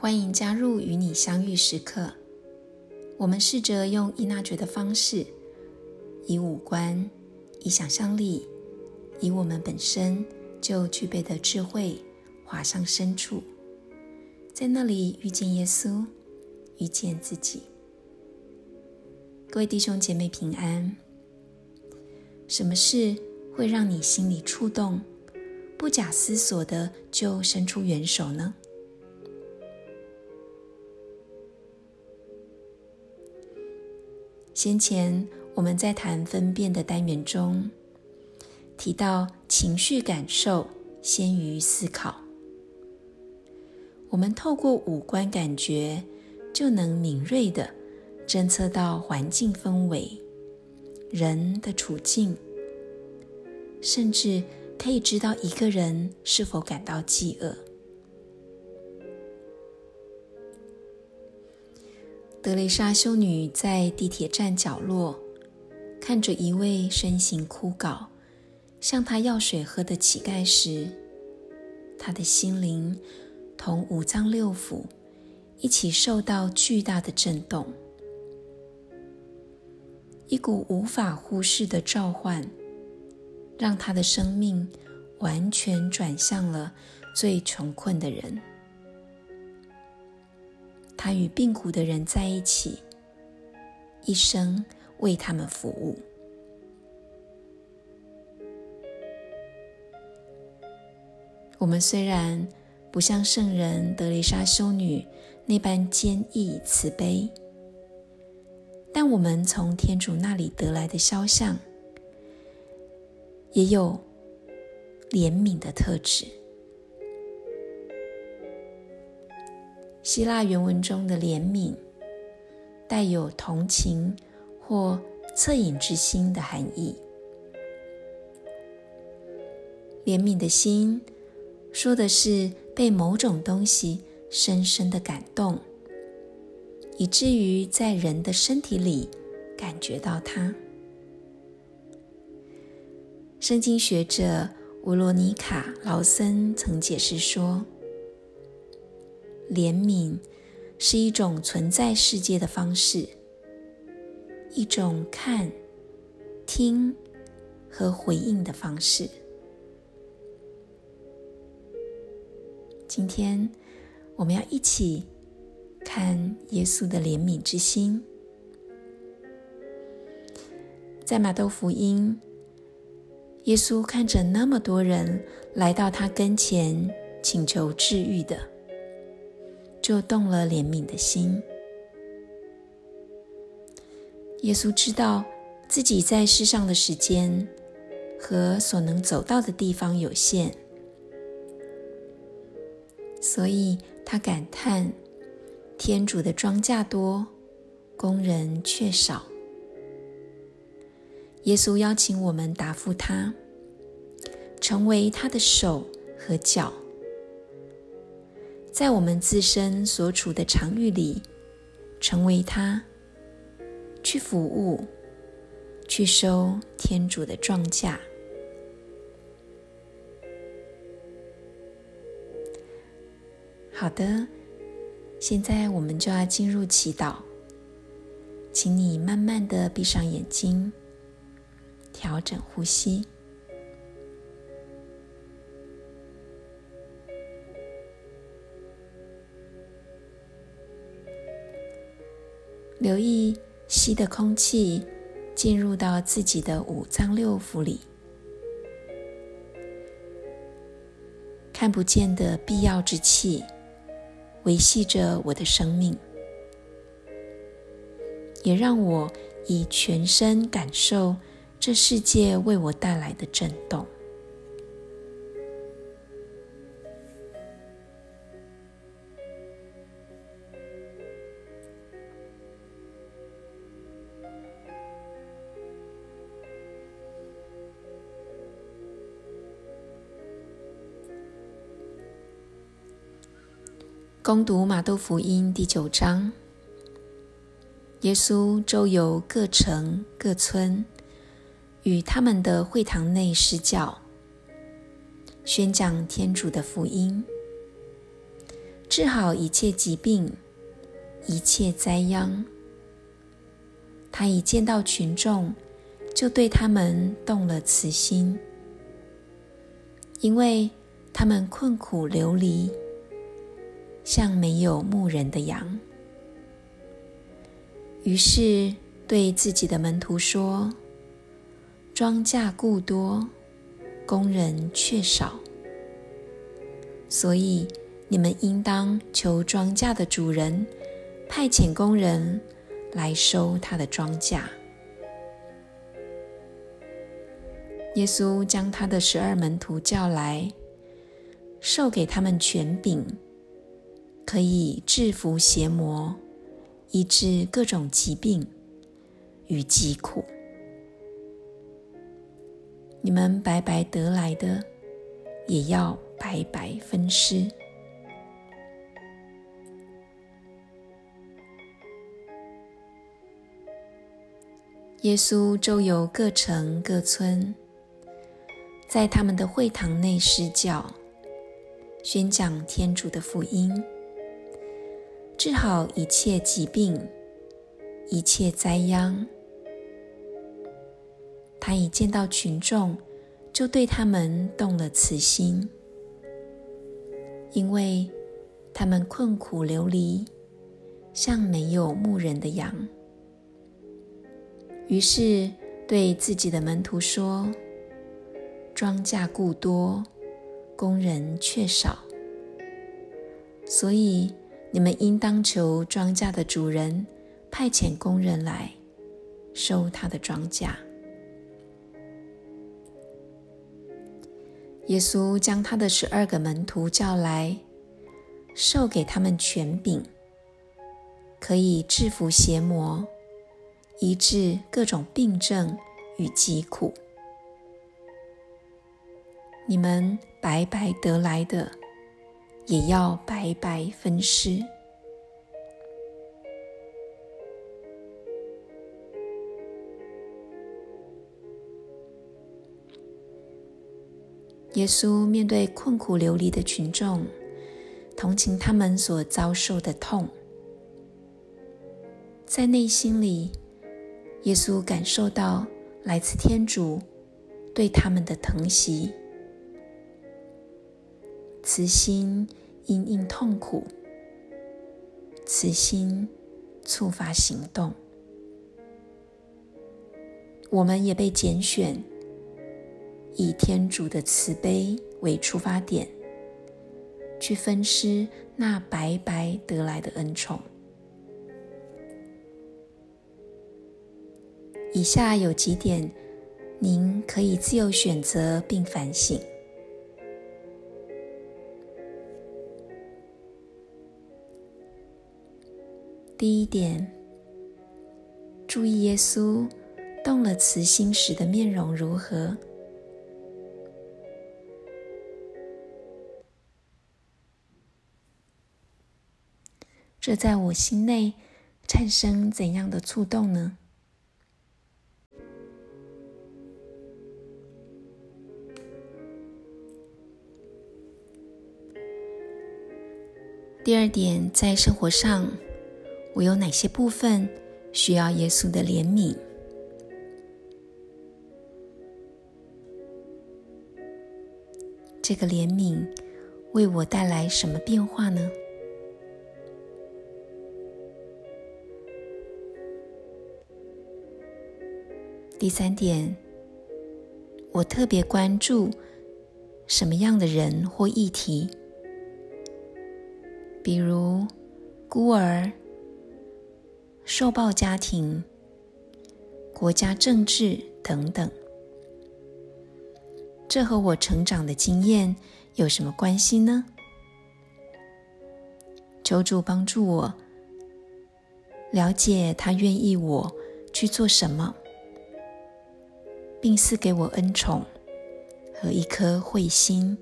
欢迎加入与你相遇时刻。我们试着用伊娜觉的方式，以五官、以想象力、以我们本身就具备的智慧，滑向深处，在那里遇见耶稣，遇见自己。各位弟兄姐妹平安。什么事会让你心里触动，不假思索的就伸出援手呢？先前我们在谈分辨的单元中提到，情绪感受先于思考。我们透过五官感觉，就能敏锐的侦测到环境氛围、人的处境，甚至可以知道一个人是否感到饥饿。德蕾莎修女在地铁站角落，看着一位身形枯槁、向她要水喝的乞丐时，她的心灵同五脏六腑一起受到巨大的震动，一股无法忽视的召唤，让她的生命完全转向了最穷困的人。他与病苦的人在一起，一生为他们服务。我们虽然不像圣人德蕾莎修女那般坚毅慈悲，但我们从天主那里得来的肖像，也有怜悯的特质。希腊原文中的怜悯，带有同情或恻隐之心的含义。怜悯的心，说的是被某种东西深深的感动，以至于在人的身体里感觉到它。圣经学者乌罗尼卡劳森曾解释说。怜悯是一种存在世界的方式，一种看、听和回应的方式。今天我们要一起看耶稣的怜悯之心。在马窦福音，耶稣看着那么多人来到他跟前，请求治愈的。就动了怜悯的心。耶稣知道自己在世上的时间和所能走到的地方有限，所以他感叹：天主的庄稼多，工人却少。耶稣邀请我们答复他，成为他的手和脚。在我们自身所处的场域里，成为他，去服务，去收天主的庄稼。好的，现在我们就要进入祈祷，请你慢慢的闭上眼睛，调整呼吸。留意吸的空气进入到自己的五脏六腑里，看不见的必要之气维系着我的生命，也让我以全身感受这世界为我带来的震动。攻读马窦福音第九章，耶稣周游各城各村，与他们的会堂内施教，宣讲天主的福音，治好一切疾病、一切灾殃。他一见到群众，就对他们动了慈心，因为他们困苦流离，像没有牧人的羊。于是对自己的门徒说：“庄稼故多，工人却少，所以你们应当求庄稼的主人派遣工人来收他的庄稼。”耶稣将他的十二门徒叫来，授给他们权柄，可以制服邪魔。医治各种疾病与疾苦，你们白白得来的，也要白白分施。耶稣周游各城各村，在他们的会堂内施教，宣讲天主的福音。治好一切疾病、一切灾殃。他一见到群众，就对他们动了慈心，因为他们困苦流离，像没有牧人的羊。于是对自己的门徒说：“庄稼故多，工人却少，所以。”你们应当求庄稼的主人派遣工人来收他的庄稼。耶稣将他的十二个门徒叫来，授给他们权柄，可以制服邪魔，医治各种病症与疾苦。你们白白得来的。也要白白分施。耶稣面对困苦流离的群众，同情他们所遭受的痛，在内心里，耶稣感受到来自天主对他们的疼惜。慈心因应痛苦，慈心触发行动。我们也被拣选，以天主的慈悲为出发点，去分施那白白得来的恩宠。以下有几点，您可以自由选择并反省。第一点，注意耶稣动了慈心时的面容如何？这在我心内产生怎样的触动呢？第二点，在生活上。我有哪些部分需要耶稣的怜悯？这个怜悯为我带来什么变化呢？第三点，我特别关注什么样的人或议题？比如孤儿。受暴家庭、国家政治等等，这和我成长的经验有什么关系呢？求主帮助我了解他愿意我去做什么，并赐给我恩宠和一颗慧心，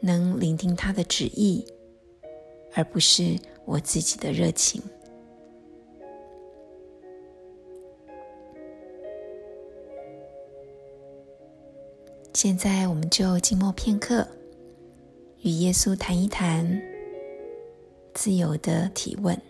能聆听他的旨意，而不是我自己的热情。现在，我们就静默片刻，与耶稣谈一谈，自由的提问。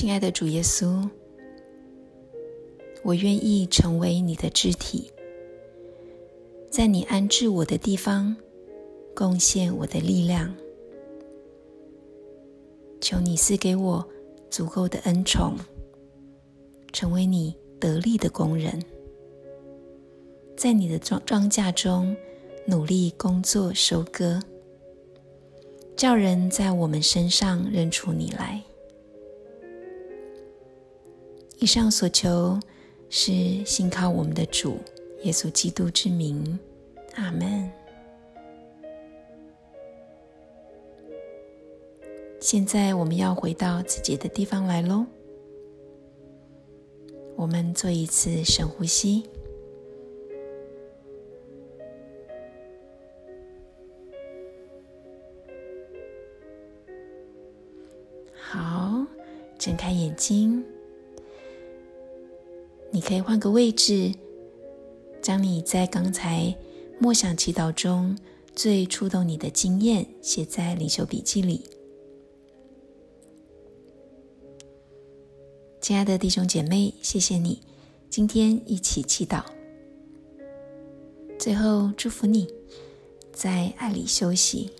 亲爱的主耶稣，我愿意成为你的肢体，在你安置我的地方贡献我的力量。求你赐给我足够的恩宠，成为你得力的工人，在你的庄庄稼中努力工作收割，叫人在我们身上认出你来。以上所求是信靠我们的主耶稣基督之名，阿门。现在我们要回到自己的地方来喽。我们做一次深呼吸，好，睁开眼睛。你可以换个位置，将你在刚才默想祈祷中最触动你的经验写在领袖笔记里。亲爱的弟兄姐妹，谢谢你今天一起祈祷。最后祝福你在爱里休息。